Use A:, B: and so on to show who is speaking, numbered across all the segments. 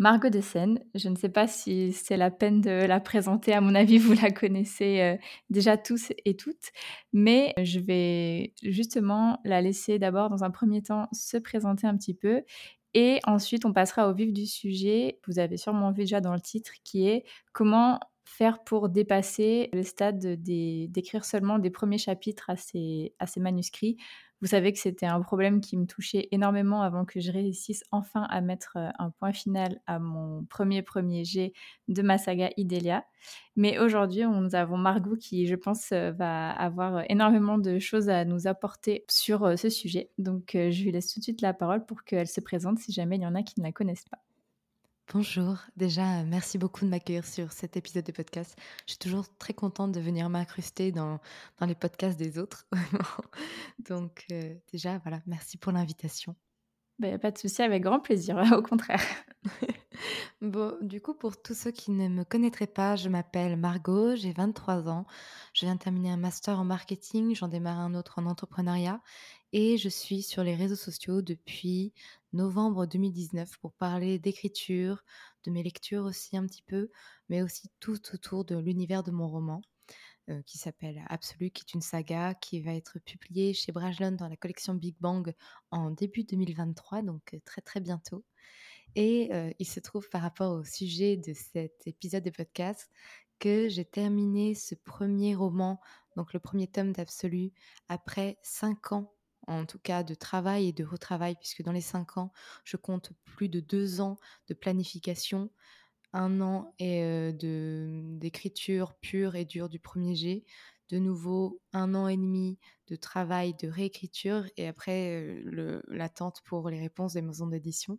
A: Margot Dessen, je ne sais pas si c'est la peine de la présenter, à mon avis, vous la connaissez euh, déjà tous et toutes, mais je vais justement la laisser d'abord dans un premier temps se présenter un petit peu. Et ensuite on passera au vif du sujet, vous avez sûrement vu déjà dans le titre, qui est comment faire pour dépasser le stade d'écrire seulement des premiers chapitres à ces manuscrits vous savez que c'était un problème qui me touchait énormément avant que je réussisse enfin à mettre euh, un point final à mon premier premier jet de ma saga Idélia. Mais aujourd'hui, nous avons Margot qui, je pense, euh, va avoir énormément de choses à nous apporter sur euh, ce sujet. Donc, je lui laisse tout de suite la parole pour qu'elle se présente si jamais il y en a qui ne la connaissent pas.
B: Bonjour, déjà merci beaucoup de m'accueillir sur cet épisode de podcast. Je suis toujours très contente de venir m'incruster dans, dans les podcasts des autres. Donc euh, déjà, voilà, merci pour l'invitation.
A: Ben, pas de souci, avec grand plaisir, au contraire.
B: bon, du coup, pour tous ceux qui ne me connaîtraient pas, je m'appelle Margot, j'ai 23 ans. Je viens de terminer un master en marketing, j'en démarre un autre en entrepreneuriat et je suis sur les réseaux sociaux depuis novembre 2019 pour parler d'écriture, de mes lectures aussi un petit peu, mais aussi tout autour de l'univers de mon roman euh, qui s'appelle Absolu, qui est une saga qui va être publiée chez Brajlon dans la collection Big Bang en début 2023, donc euh, très très bientôt. Et euh, il se trouve par rapport au sujet de cet épisode de podcast que j'ai terminé ce premier roman, donc le premier tome d'Absolu, après cinq ans en tout cas de travail et de retravail, puisque dans les cinq ans, je compte plus de deux ans de planification, un an et d'écriture pure et dure du premier G, de nouveau un an et demi de travail de réécriture et après l'attente pour les réponses des maisons d'édition.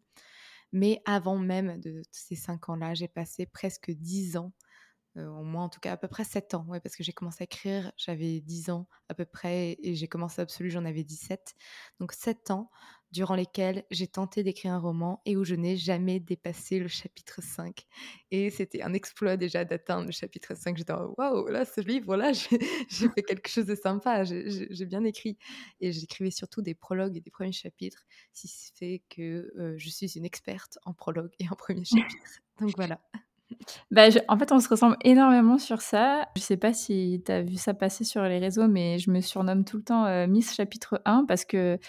B: Mais avant même de ces cinq ans-là, j'ai passé presque dix ans euh, au moins en tout cas à peu près 7 ans, ouais, parce que j'ai commencé à écrire, j'avais 10 ans à peu près, et j'ai commencé Absolu, j'en avais 17. Donc 7 ans durant lesquels j'ai tenté d'écrire un roman et où je n'ai jamais dépassé le chapitre 5. Et c'était un exploit déjà d'atteindre le chapitre 5. J'étais waouh, là, ce livre-là, j'ai fait quelque chose de sympa, j'ai bien écrit. Et j'écrivais surtout des prologues et des premiers chapitres, si ce fait que euh, je suis une experte en prologue et en premier chapitre. Donc voilà.
A: Bah, en fait, on se ressemble énormément sur ça. Je sais pas si tu as vu ça passer sur les réseaux, mais je me surnomme tout le temps euh, Miss chapitre 1 parce que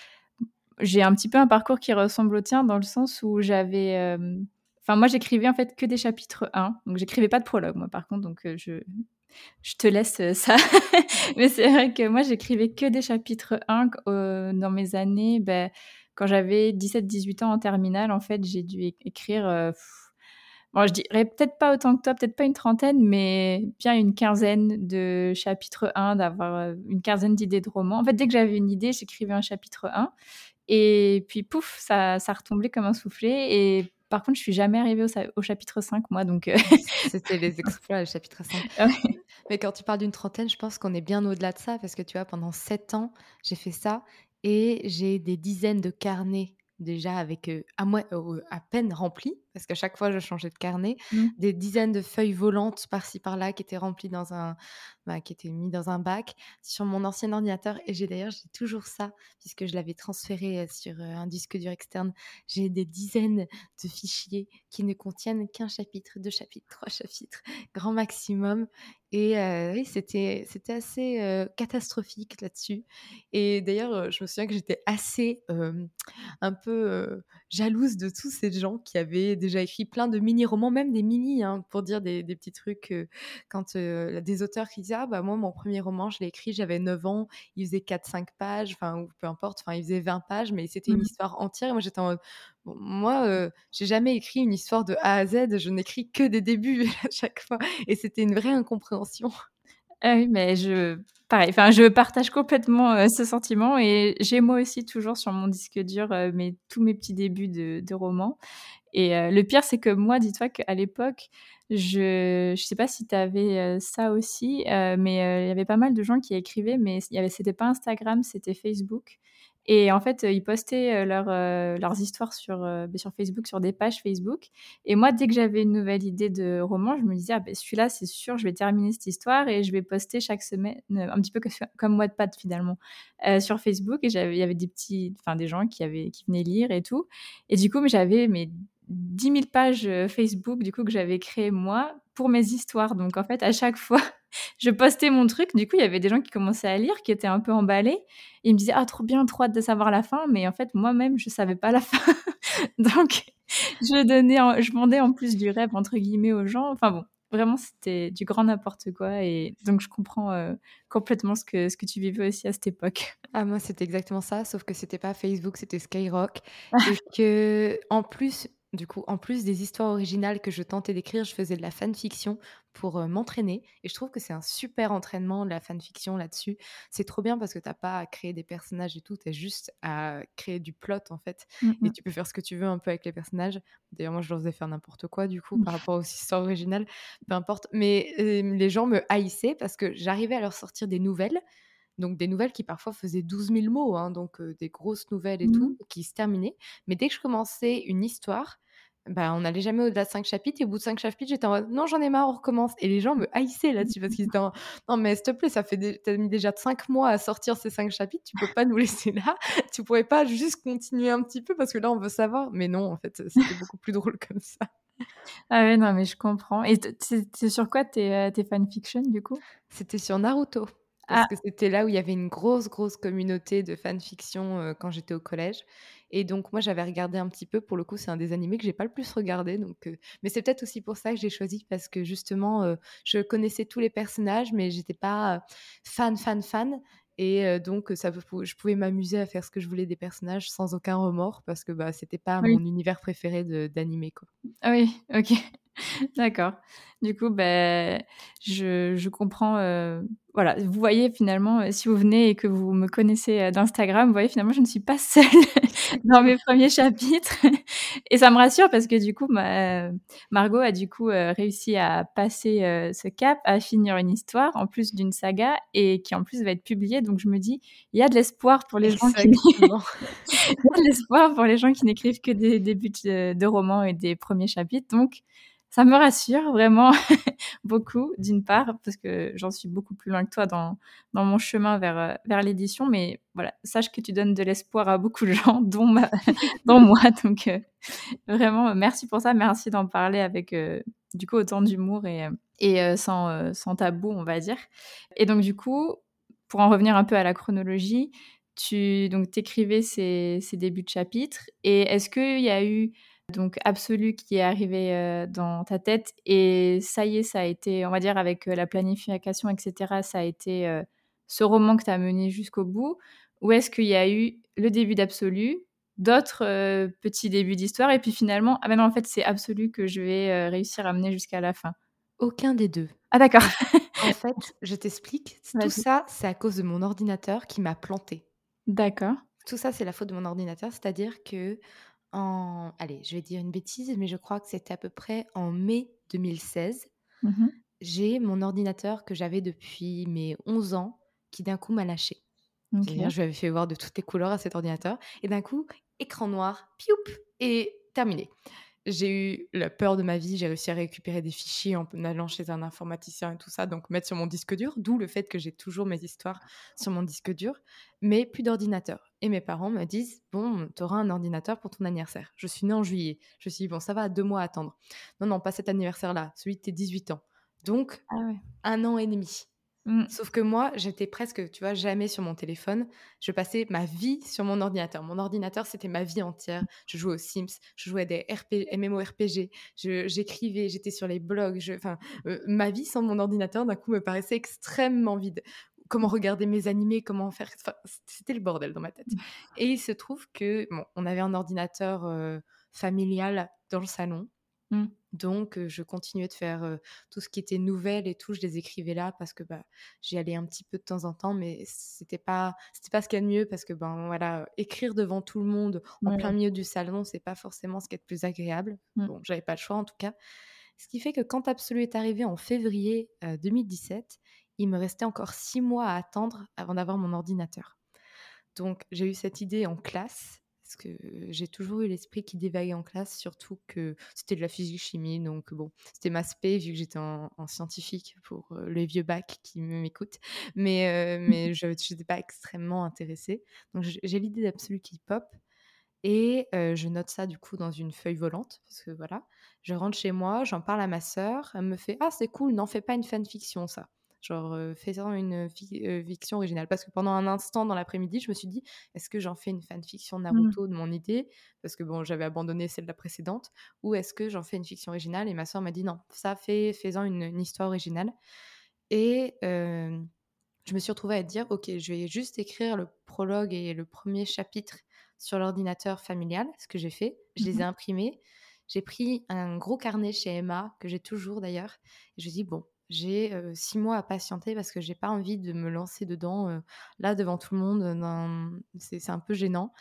A: j'ai un petit peu un parcours qui ressemble au tien dans le sens où j'avais. Euh, enfin, moi, j'écrivais en fait que des chapitres 1. Donc, j'écrivais pas de prologue, moi, par contre. Donc, euh, je, je te laisse ça. mais c'est vrai que moi, j'écrivais que des chapitres 1 dans mes années. Ben, quand j'avais 17-18 ans en terminale, en fait, j'ai dû écrire. Bon, je dirais peut-être pas autant que toi, peut-être pas une trentaine, mais bien une quinzaine de chapitres 1, d'avoir euh, une quinzaine d'idées de romans. En fait, dès que j'avais une idée, j'écrivais un chapitre 1. Et puis, pouf, ça, ça retombait comme un soufflet. Et par contre, je suis jamais arrivée au, chapitre 5, moi. Donc, euh,
B: C'était les exploits, le chapitre 5. Ah mais quand tu parles d'une trentaine, je pense qu'on est bien au-delà de ça, parce que tu vois, pendant sept ans, j'ai fait ça. Et j'ai des dizaines de carnets déjà avec à, moi, à peine rempli, parce qu'à chaque fois je changeais de carnet, mmh. des dizaines de feuilles volantes par-ci par-là qui étaient remplies dans un, bah, qui étaient mis dans un bac sur mon ancien ordinateur. Et j'ai d'ailleurs j'ai toujours ça puisque je l'avais transféré sur un disque dur externe. J'ai des dizaines de fichiers qui ne contiennent qu'un chapitre, deux chapitres, trois chapitres, grand maximum. Et oui, c'était c'était assez catastrophique là-dessus. Et d'ailleurs, je me souviens que j'étais assez un peu jalouse de tous ces gens qui avaient déjà écrit plein de mini-romans, même des mini, hein, pour dire des, des petits trucs. quand des auteurs qui disaient, ah bah moi, mon premier roman, je l'ai écrit, j'avais 9 ans, il faisait 4-5 pages, enfin, ou peu importe, enfin, il faisait 20 pages, mais c'était une mmh. histoire entière. Et moi, j'étais en moi, j'ai jamais écrit une histoire de A à Z, je n'écris que des débuts à chaque fois. Et c'était une vraie incompréhension.
A: Ah oui, mais je, pareil, enfin, je partage complètement ce sentiment et j'ai moi aussi toujours sur mon disque dur tous mes petits débuts de, de romans. Et le pire, c'est que moi, dis-toi qu'à l'époque, je ne sais pas si tu avais ça aussi, mais il y avait pas mal de gens qui écrivaient, mais ce n'était pas Instagram, c'était Facebook. Et en fait, ils postaient leur, leurs histoires sur, bah, sur Facebook, sur des pages Facebook. Et moi, dès que j'avais une nouvelle idée de roman, je me disais, ah, bah, celui-là, c'est sûr, je vais terminer cette histoire et je vais poster chaque semaine, un petit peu comme Wattpad finalement, sur Facebook. Et il y avait des petits, enfin des gens qui, avaient, qui venaient lire et tout. Et du coup, j'avais mes 10 000 pages Facebook du coup que j'avais créées moi pour mes histoires. Donc en fait, à chaque fois, je postais mon truc. Du coup, il y avait des gens qui commençaient à lire, qui étaient un peu emballés. ils me disaient Ah, trop bien, trop hâte de savoir la fin. Mais en fait, moi-même, je ne savais pas la fin. Donc, je, donnais je vendais en plus du rêve, entre guillemets, aux gens. Enfin bon, vraiment, c'était du grand n'importe quoi. Et donc, je comprends euh, complètement ce que, ce que tu vivais aussi à cette époque.
B: Ah, moi, c'était exactement ça, sauf que c'était pas Facebook, c'était Skyrock. et que, en plus, du coup, en plus des histoires originales que je tentais d'écrire, je faisais de la fanfiction pour m'entraîner. Et je trouve que c'est un super entraînement, la fanfiction là-dessus. C'est trop bien parce que t'as pas à créer des personnages et tout, tu as juste à créer du plot en fait. Mmh et tu peux faire ce que tu veux un peu avec les personnages. D'ailleurs, moi, je leur faisais faire n'importe quoi du coup par rapport aux histoires originales, peu importe. Mais les gens me haïssaient parce que j'arrivais à leur sortir des nouvelles donc des nouvelles qui parfois faisaient 12 000 mots, hein, donc des grosses nouvelles et tout, mmh. qui se terminaient. Mais dès que je commençais une histoire, bah, on n'allait jamais au-delà de 5 chapitres. Et au bout de 5 chapitres, j'étais en mode non, j'en ai marre, on recommence. Et les gens me haïssaient là-dessus parce qu'ils étaient en non, mais s'il te plaît, ça fait t'as mis déjà 5 mois à sortir ces 5 chapitres, tu peux pas nous laisser là. Tu pourrais pas juste continuer un petit peu parce que là, on veut savoir. Mais non, en fait, c'était beaucoup plus drôle comme ça.
A: Ah ouais, non, mais je comprends. Et c'est sur quoi tes, tes fanfictions du coup?
B: C'était sur Naruto. Parce ah. que c'était là où il y avait une grosse, grosse communauté de fanfiction quand j'étais au collège. Et donc, moi, j'avais regardé un petit peu. Pour le coup, c'est un des animés que j'ai pas le plus regardé. Donc, Mais c'est peut-être aussi pour ça que j'ai choisi, parce que justement, je connaissais tous les personnages, mais j'étais pas fan, fan, fan. Et donc, ça, je pouvais m'amuser à faire ce que je voulais des personnages sans aucun remords, parce que bah, c'était pas mon univers préféré d'animé.
A: Ah oui, ok. D'accord. Du coup, ben, je, je comprends. Euh, voilà, vous voyez finalement, euh, si vous venez et que vous me connaissez euh, d'Instagram, vous voyez finalement, je ne suis pas seule dans mes premiers chapitres. et ça me rassure parce que du coup, ma, Margot a du coup réussi à passer ce cap, à finir une histoire en plus d'une saga et qui en plus va être publiée. Donc je me dis, il y a de l'espoir pour les gens qui. il y a de l'espoir pour les gens qui n'écrivent que des débuts de, de romans et des premiers chapitres. Donc ça me rassure vraiment beaucoup, d'une part, parce que j'en suis beaucoup plus loin que toi dans, dans mon chemin vers, euh, vers l'édition. Mais voilà, sache que tu donnes de l'espoir à beaucoup de gens, dont, dont moi. Donc, euh, vraiment, merci pour ça. Merci d'en parler avec, euh, du coup, autant d'humour et, et sans, sans tabou, on va dire. Et donc, du coup, pour en revenir un peu à la chronologie, tu donc t'écrivais ces, ces débuts de chapitre. Et est-ce qu'il y a eu donc absolu qui est arrivé euh, dans ta tête et ça y est, ça a été, on va dire, avec euh, la planification, etc., ça a été euh, ce roman que tu as mené jusqu'au bout Ou est-ce qu'il y a eu le début d'absolu, d'autres petits débuts d'histoire et puis finalement, ah ben non, en fait, c'est absolu que je vais réussir à mener jusqu'à la fin?
B: Aucun des deux.
A: Ah d'accord.
B: en fait, je t'explique, tout ça, c'est à cause de mon ordinateur qui m'a planté.
A: D'accord.
B: Tout ça, c'est la faute de mon ordinateur, c'est-à-dire que en allez, je vais dire une bêtise, mais je crois que c'était à peu près en mai 2016. Mmh j'ai mon ordinateur que j'avais depuis mes 11 ans qui d'un coup m'a lâché. je lui avais fait voir de toutes les couleurs à cet ordinateur et d'un coup, écran noir, pioup et terminé j'ai eu la peur de ma vie, j'ai réussi à récupérer des fichiers en allant chez un informaticien et tout ça, donc mettre sur mon disque dur, d'où le fait que j'ai toujours mes histoires sur mon disque dur, mais plus d'ordinateur. Et mes parents me disent, bon, tu auras un ordinateur pour ton anniversaire. Je suis née en juillet. Je me suis dit, bon, ça va, deux mois à attendre. Non, non, pas cet anniversaire-là, celui de tes 18 ans. Donc, ah un an et demi. Mmh. Sauf que moi, j'étais presque, tu vois, jamais sur mon téléphone. Je passais ma vie sur mon ordinateur. Mon ordinateur, c'était ma vie entière. Je jouais aux Sims, je jouais à des RP, MMORPG, j'écrivais, j'étais sur les blogs. Enfin, euh, ma vie sans mon ordinateur, d'un coup, me paraissait extrêmement vide. Comment regarder mes animés, comment faire. c'était le bordel dans ma tête. Mmh. Et il se trouve que, bon, on avait un ordinateur euh, familial dans le salon.
A: Mmh.
B: Donc, je continuais de faire, tout ce qui était nouvelles et tout, je les écrivais là parce que, bah, j'y allais un petit peu de temps en temps, mais c'était pas c'était pas ce qu'il y a de mieux parce que, ben, voilà, écrire devant tout le monde en plein milieu du salon, c'est pas forcément ce qui est le plus agréable.
A: Mmh.
B: Bon, j'avais pas le choix en tout cas. Ce qui fait que quand Absolu est arrivé en février, 2017, il me restait encore six mois à attendre avant d'avoir mon ordinateur. Donc j'ai eu cette idée en classe parce que j'ai toujours eu l'esprit qui dévaguait en classe, surtout que c'était de la physique-chimie, donc bon, c'était ma spé vu que j'étais en, scientifique pour les vieux bacs qui m'écoutent, mais, mais je n'étais pas extrêmement intéressée. Donc j'ai l'idée d'absolu qui pop, et je note ça du coup dans une feuille volante, parce que voilà, je rentre chez moi, j'en parle à ma sœur, elle me fait « Ah c'est cool, n'en fais pas une fanfiction ça ». Genre, faisant une fiction originale. Parce que pendant un instant dans l'après-midi, je me suis dit, est-ce que j'en fais une fanfiction mmh. Naruto de mon idée? Parce que bon, j'avais abandonné celle de la précédente. Ou est-ce que j'en fais une fiction originale? Et ma soeur m'a dit, non, ça fait, faisant une, histoire originale. Et je me suis retrouvée à dire, ok, je vais juste écrire le prologue et le premier chapitre sur l'ordinateur familial, ce que j'ai fait. Je les ai mmh imprimés. J'ai pris un gros carnet chez Emma, que j'ai toujours d'ailleurs. Et je me dis, bon, j'ai six mois à patienter parce que j'ai pas envie de me lancer dedans là devant tout le monde. C'est un peu gênant.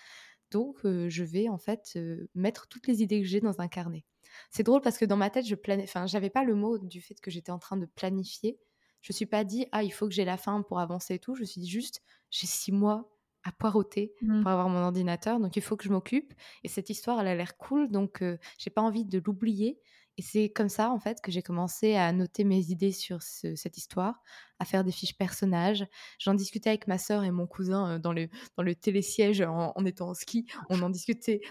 B: Donc, je vais en fait mettre toutes les idées que j'ai dans un carnet. C'est drôle parce que dans ma tête, je planais, enfin, j'avais pas le mot du fait que j'étais en train de planifier. Je suis pas dit ah il faut que j'ai la fin pour avancer et tout. Je suis dit juste j'ai six mois à poireauter mmh. pour avoir mon ordinateur, donc il faut que je m'occupe. Et cette histoire, elle a l'air cool, donc j'ai pas envie de l'oublier. Et c'est comme ça, en fait, que j'ai commencé à noter mes idées sur cette histoire, à faire des fiches personnages. J'en discutais avec ma sœur et mon cousin dans, le, dans le télésiège en, étant en ski. On en discutait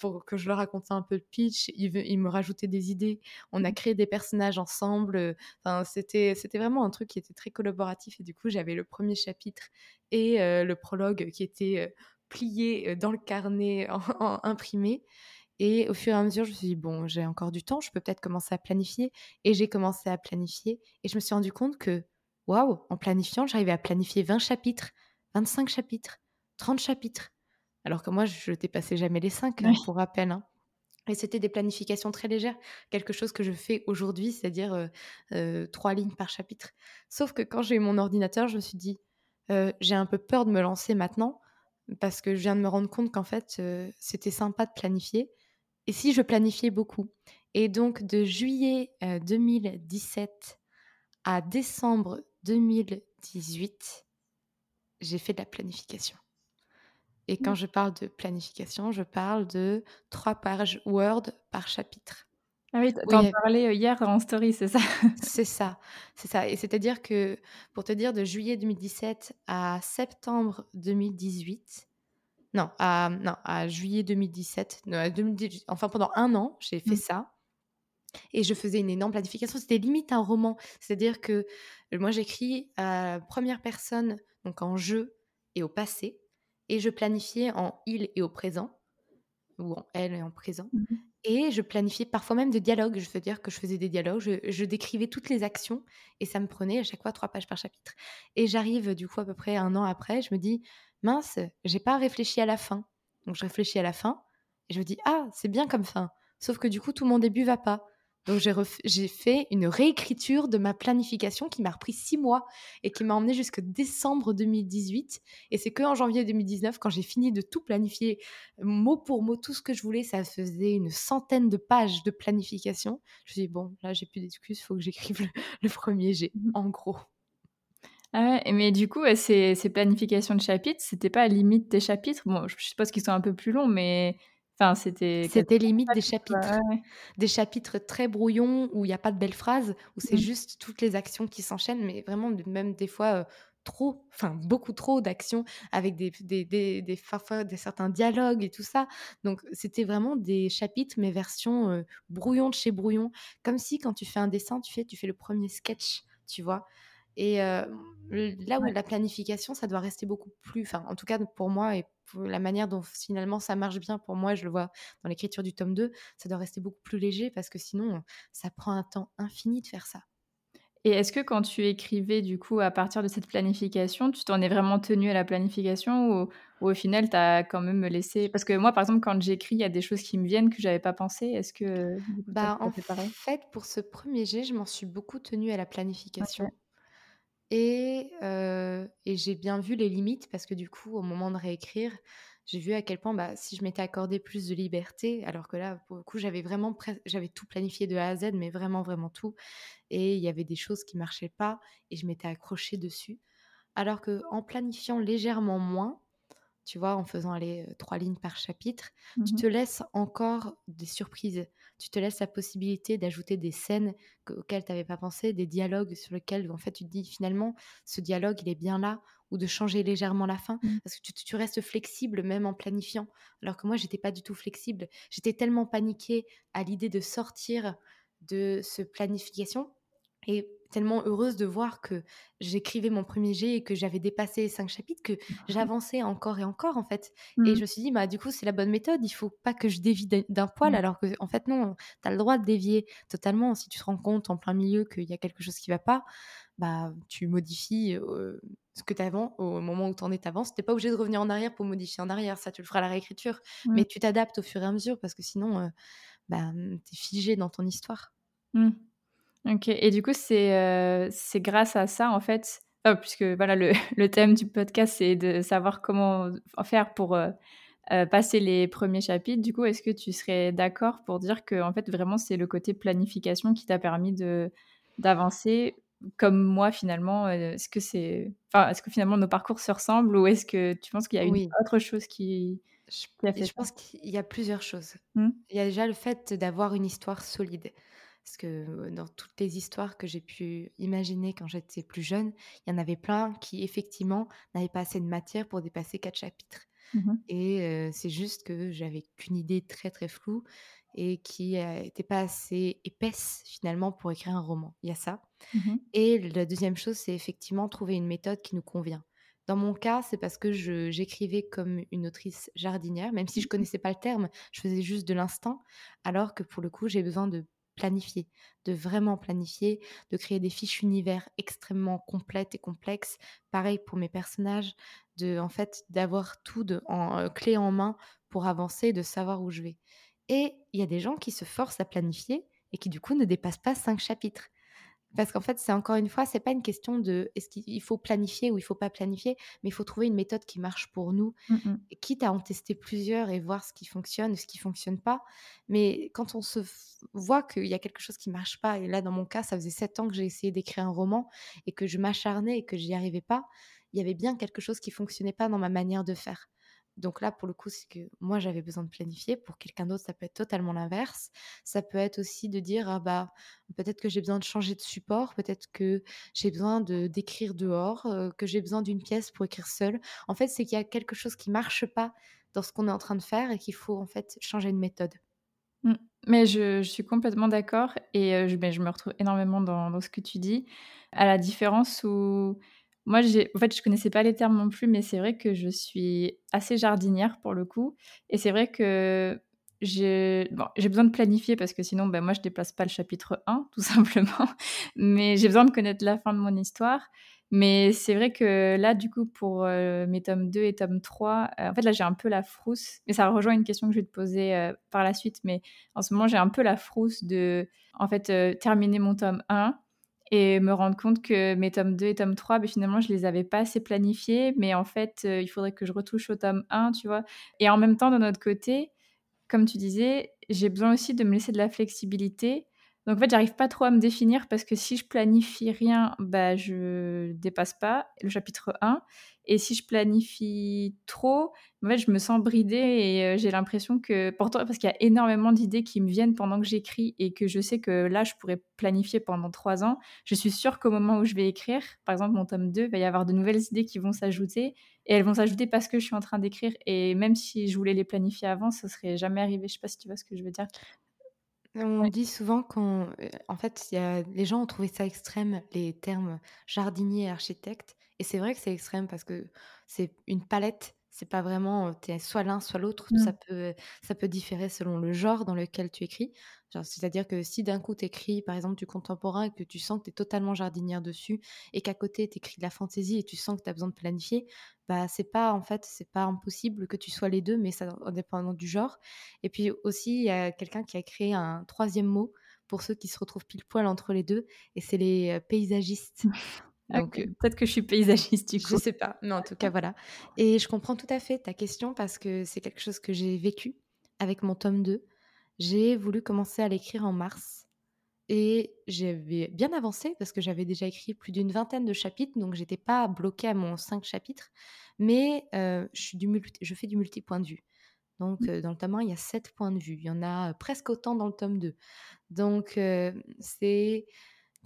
B: pour que je leur racontais un peu le pitch. Ils, me rajoutaient des idées. On a mmh. créé des personnages ensemble. Enfin, c'était, c'était vraiment un truc qui était très collaboratif. Et du coup, j'avais le premier chapitre et le prologue qui était plié dans le carnet imprimé. Et au fur et à mesure, je me suis dit, bon, j'ai encore du temps, je peux peut-être commencer à planifier. Et j'ai commencé à planifier. Et je me suis rendu compte que, waouh, en planifiant, j'arrivais à planifier 20 chapitres, 25 chapitres, 30 chapitres. Alors que moi, je ne dépassais jamais les 5, hein, pour rappel. Hein. Et c'était des planifications très légères, quelque chose que je fais aujourd'hui, c'est-à-dire trois lignes par chapitre. Sauf que quand j'ai eu mon ordinateur, je me suis dit, j'ai un peu peur de me lancer maintenant, parce que je viens de me rendre compte qu'en fait, c'était sympa de planifier, et si je planifiais beaucoup? Et donc de juillet 2017 à décembre 2018, j'ai fait de la planification. Et quand mmh. je parle de planification, je parle de trois pages Word par chapitre.
A: Ah oui, tu en parlais hier en story, c'est ça?
B: C'est ça, c'est ça. Et c'est-à-dire que, pour te dire, de juillet 2017 à septembre 2018, non, à, non, à juillet 2017. enfin, pendant un an, j'ai fait mmh. ça. Et je faisais une énorme planification. C'était limite un roman. C'est-à-dire que euh, moi, j'écris à première personne, donc en je et au passé. Et je planifiais en il et au présent. Ou en elle et en présent. Mmh et je planifiais parfois même des dialogues. Je veux dire que je faisais des dialogues. Je, je, décrivais toutes les actions. Et ça me prenait à chaque fois trois pages par chapitre. Et j'arrive, du coup, à peu près un an après. Je me dis, mince, j'ai pas réfléchi à la fin. Donc je réfléchis à la fin et je me dis ah c'est bien comme fin. Sauf que du coup tout mon début va pas. Donc j'ai fait une réécriture de ma planification qui m'a repris six mois et qui m'a emmené jusqu'à décembre 2018. Et c'est que en janvier 2019, quand j'ai fini de tout planifier, mot pour mot, tout ce que je voulais, ça faisait une centaine de pages de planification. Je me suis dit, bon, là, j'ai plus d'excuses, il faut que j'écrive le, le, premier G, en gros.
A: Ah mais du coup, ces, planifications de chapitres, c'était pas à limite des chapitres? Bon, je suppose qu'ils sont un peu plus longs, mais enfin, c'était.
B: C'était limite des chapitres. Des chapitres très brouillons où il n'y a pas de belles phrases, où c'est mmh. juste toutes les actions qui s'enchaînent, mais vraiment, même des fois. Euh, trop, enfin beaucoup trop d'actions avec des, des, des, des, des, certains dialogues et tout ça. Donc c'était vraiment des chapitres, mais version euh, brouillon de chez brouillon. Comme si quand tu fais un dessin, tu fais, tu fais le premier sketch, tu vois. Et là où la planification, ça doit rester beaucoup plus, enfin, en tout cas pour moi et pour la manière dont finalement ça marche bien pour moi, je le vois dans l'écriture du tome 2, ça doit rester beaucoup plus léger parce que sinon, ça prend un temps infini de faire ça.
A: Et est-ce que quand tu écrivais, du coup, à partir de cette planification, tu t'en es vraiment tenue à la planification ou ou au final, tu as quand même laissé parce que moi, par exemple, quand j'écris, il y a des choses qui me viennent que j'avais pas pensé. Est-ce que, coup,
B: Bah, en
A: fait
B: pour ce premier jet, je m'en suis beaucoup tenue à la planification
A: OK.
B: Et j'ai bien vu les limites parce que, du coup, au moment de réécrire, j'ai vu à quel point, bah, si je m'étais accordé plus de liberté alors que là, pour le coup, j'avais vraiment j'avais tout planifié de A à Z, mais vraiment, vraiment tout et il y avait des choses qui marchaient pas et je m'étais accrochée dessus. Alors qu'en planifiant légèrement moins, tu vois, en faisant aller, heu, 3 lignes par chapitre,
A: Mmh
B: tu
A: mh.
B: te laisses encore des surprises. Tu te laisses la possibilité d'ajouter des scènes que auxquelles tu avais pas pensé, des dialogues sur lesquels, en fait, tu te dis: «Finalement, ce dialogue, il est bien là» ou de changer légèrement la fin.
A: Mmh.
B: Parce que tu tu restes flexible même en planifiant. Alors que moi, j'étais pas du tout flexible. J'étais tellement paniquée à l'idée de sortir de ce planification et tellement heureuse de voir que j'écrivais mon premier jet et que j'avais dépassé 5 chapitres que j'avançais encore et encore, en fait et
A: Mmh.
B: je me suis dit: «Bah, du coup, c'est la bonne méthode, il faut pas que je dévie d'un poil»,
A: Mmh.
B: alors qu'en fait, non, tu as le droit de dévier totalement. Si tu te rends compte en plein milieu qu'il y a quelque chose qui va pas, bah, tu modifies, ce que tu avant au moment où tu en es, tu avances. Tu pas obligé de revenir en arrière pour modifier en arrière, ça, tu le feras à la réécriture,
A: Mmh.
B: mais tu t'adaptes au fur et à mesure parce que sinon, bah, tu es figé dans ton histoire.
A: OK et du coup, c'est, heu, c'est grâce à ça, en fait, heu, puisque voilà, le le thème du podcast, c'est de savoir comment en faire pour, heu heu, passer les premiers chapitres. Du coup, est-ce que tu serais d'accord pour dire qu'en fait, vraiment, c'est le côté planification qui t'a permis de d'avancer comme moi, finalement? Est-ce que c'est enfin, est-ce que finalement nos parcours se ressemblent ou est-ce que tu penses qu'il y a une
B: Oui.
A: autre chose qui
B: Je
A: a
B: je
A: ça?
B: pense qu'il y a plusieurs choses.
A: Mmh.
B: Il y a déjà le fait d'avoir une histoire solide. Parce que, dans toutes les histoires que j'ai pu imaginer quand j'étais plus jeune, il y en avait plein qui effectivement n'avaient pas assez de matière pour dépasser 4 chapitres
A: Mmh mh.
B: et c'est juste que j'avais qu'une idée très, très floue et qui, heu, était pas assez épaisse finalement pour écrire un roman. Il y a ça.
A: Mmh mh.
B: Et la deuxième chose, c'est effectivement trouver une méthode qui nous convient. Dans mon cas, c'est parce que j'écrivais comme une autrice jardinière, même si je
A: Mmh
B: connaissais pas le terme, je faisais juste de l'instinct, alors que pour le coup, j'ai besoin de planifier, de vraiment planifier, de créer des fiches univers extrêmement complètes et complexes. Pareil pour mes personnages, de en fait, d'avoir tout de en, heu, clé en main pour avancer, de savoir où je vais. Et il y a des gens qui se forcent à planifier et qui du coup ne dépassent pas 5 chapitres. Parce qu'en fait, c'est encore une fois, c'est pas une question de est-ce qu'il il faut planifier ou il faut pas planifier, mais il faut trouver une méthode qui marche pour nous,
A: Mmh
B: quitte à en tester plusieurs et voir ce qui fonctionne ou ce qui fonctionne pas. Mais quand on se voit qu'il y a quelque chose qui marche pas et là, dans mon cas, ça faisait 7 ans que j'ai essayé d'écrire un roman et que je m'acharnais et que j'y arrivais pas, il y avait bien quelque chose qui fonctionnait pas dans ma manière de faire. Donc là, pour le coup, c'est que moi, j'avais besoin de planifier. Pour quelqu'un d'autre, ça peut être totalement l'inverse. Ça peut être aussi de dire: «Ah bah, peut-être que j'ai besoin de changer de support, peut-être que j'ai besoin de d'écrire dehors, heu, que j'ai besoin d'une pièce pour écrire seule». En fait, c'est qu'il y a quelque chose qui marche pas dans ce qu'on est en train de faire et qu'il faut, en fait, changer de méthode.
A: Mmh. Mais je suis complètement d'accord et beh, je me retrouve énormément dans dans ce que tu dis. À la différence où moi en fait, je connaissais pas les termes non plus, mais c'est vrai que je suis assez jardinière pour le coup. Et c'est vrai que j'ai besoin de planifier parce que sinon, bah, moi je dépasse pas le chapitre 1 tout simplement, mais j'ai besoin de connaître la fin de mon histoire. Mais c'est vrai que là, du coup, pour, heu, mes tomes 2 et tome 3, heu, en fait, là, j'ai un peu la frousse, mais ça rejoint une question que je vais te poser, heu, par la suite, mais en ce moment, j'ai un peu la frousse de, terminer mon tome 1 et me rendre compte que mes tomes 2 et tome 3, beh, finalement, je les avais pas assez planifiés, mais en fait, heu, il faudrait que je retouche au tome 1, tu vois? Et en même temps, d'un autre côté, comme tu disais, j'ai besoin aussi de me laisser de la flexibilité. Donc en fait, j'arrive pas trop à me définir parce que si je planifie rien, bah, je dépasse pas le chapitre 1 et si je planifie trop, en fait, je me sens bridée et heu, j'ai l'impression que pourtant parce qu'il y a énormément d'idées qui me viennent pendant que j'écris et que je sais que là, je pourrais planifier pendant 3 ans. Je suis sûre qu'au moment où je vais écrire, par exemple mon tome 2, il va y avoir de nouvelles idées qui vont s'ajouter et elles vont s'ajouter parce que je suis en train d'écrire et même si je voulais les planifier avant, ça serait jamais arrivé. Je sais pas si tu vois ce que je veux dire?
B: On
A: Ouais.
B: dit souvent qu'on heu, en fait, il y a les gens ont trouvé ça extrême, les termes jardinier et architecte et c'est vrai que c'est extrême parce que c'est une palette, C'est pas vraiment, tu es soit l'un, soit l'autre. Ça
A: Mmh.
B: peut ça peut différer selon le genre dans lequel tu écris. C'est-à-dire que si d'un coup tu écris, par exemple, du contemporain et que tu sens que tu es totalement jardinière dessus et qu'à côté tu écris de la fantaisie et tu sens que tu as besoin de planifier, bah, c'est pas en fait, c'est pas impossible que tu sois les 2, mais ça en dépendant du genre. Et puis aussi, il y a quelqu'un qui a créé un troisième mot pour ceux qui se retrouvent pile poil entre les 2 et c'est les, paysagistes.
A: OK,
B: Donc, heu,
A: peut-être que je suis paysagiste du
B: je
A: coup.
B: sais pas, mais en tout cas, voilà et je comprends tout à fait ta question parce que c'est quelque chose que j'ai vécu avec mon tome 2. J'ai voulu commencer à l'écrire en mars et j'avais bien avancé parce que j'avais déjà écrit plus d'une vingtaine de chapitres, donc j'étais pas bloquée à mon 5 chapitres, mais heu, je suis du multi je fais du multi-point de vue. Donc
A: Mmh.
B: heu, dans le tome 1, il y a 7 points de vue. Il y en a, presque autant dans le tome 2. Donc c'est